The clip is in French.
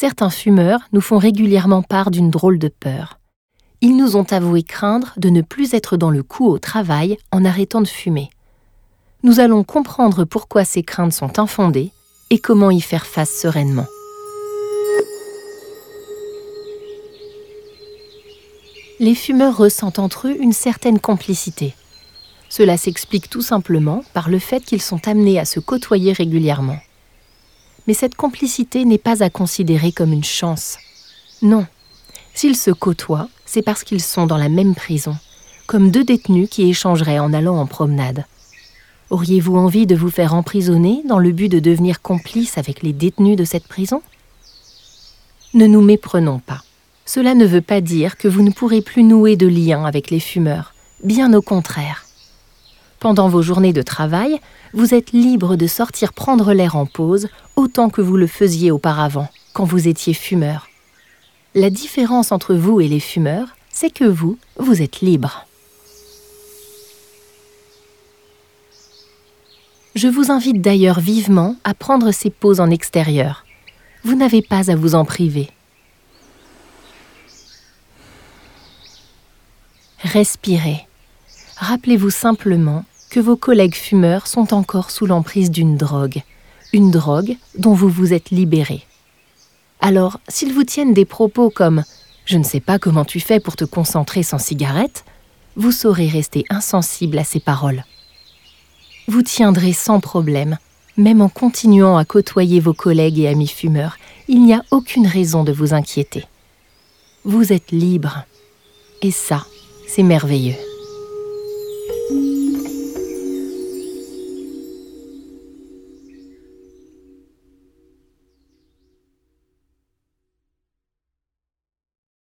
certains fumeurs nous font régulièrement part d'une drôle de peur. Ils nous ont avoué craindre de ne plus être dans le coup au travail en arrêtant de fumer. Nous allons comprendre pourquoi ces craintes sont infondées et comment y faire face sereinement. Les fumeurs ressentent entre eux une certaine complicité. Cela s'explique tout simplement par le fait qu'ils sont amenés à se côtoyer régulièrement. Mais cette complicité n'est pas à considérer comme une chance. Non. S'ils se côtoient, c'est parce qu'ils sont dans la même prison, comme deux détenus qui échangeraient en allant en promenade. Auriez-vous envie de vous faire emprisonner dans le but de devenir complice avec les détenus de cette prison? Ne nous méprenons pas. Cela ne veut pas dire que vous ne pourrez plus nouer de lien avec les fumeurs, bien au contraire. Pendant vos journées de travail, vous êtes libre de sortir prendre l'air en pause autant que vous le faisiez auparavant, quand vous étiez fumeur. La différence entre vous et les fumeurs, c'est que vous, vous êtes libre. Je vous invite d'ailleurs vivement à prendre ces pauses en extérieur. Vous n'avez pas à vous en priver. Respirez. Rappelez-vous simplement que vos collègues fumeurs sont encore sous l'emprise d'une drogue, une drogue dont vous vous êtes libéré. Alors, s'ils vous tiennent des propos comme ⁇ Je ne sais pas comment tu fais pour te concentrer sans cigarette ⁇ vous saurez rester insensible à ces paroles. Vous tiendrez sans problème, même en continuant à côtoyer vos collègues et amis fumeurs, il n'y a aucune raison de vous inquiéter. Vous êtes libre. Et ça, c'est merveilleux.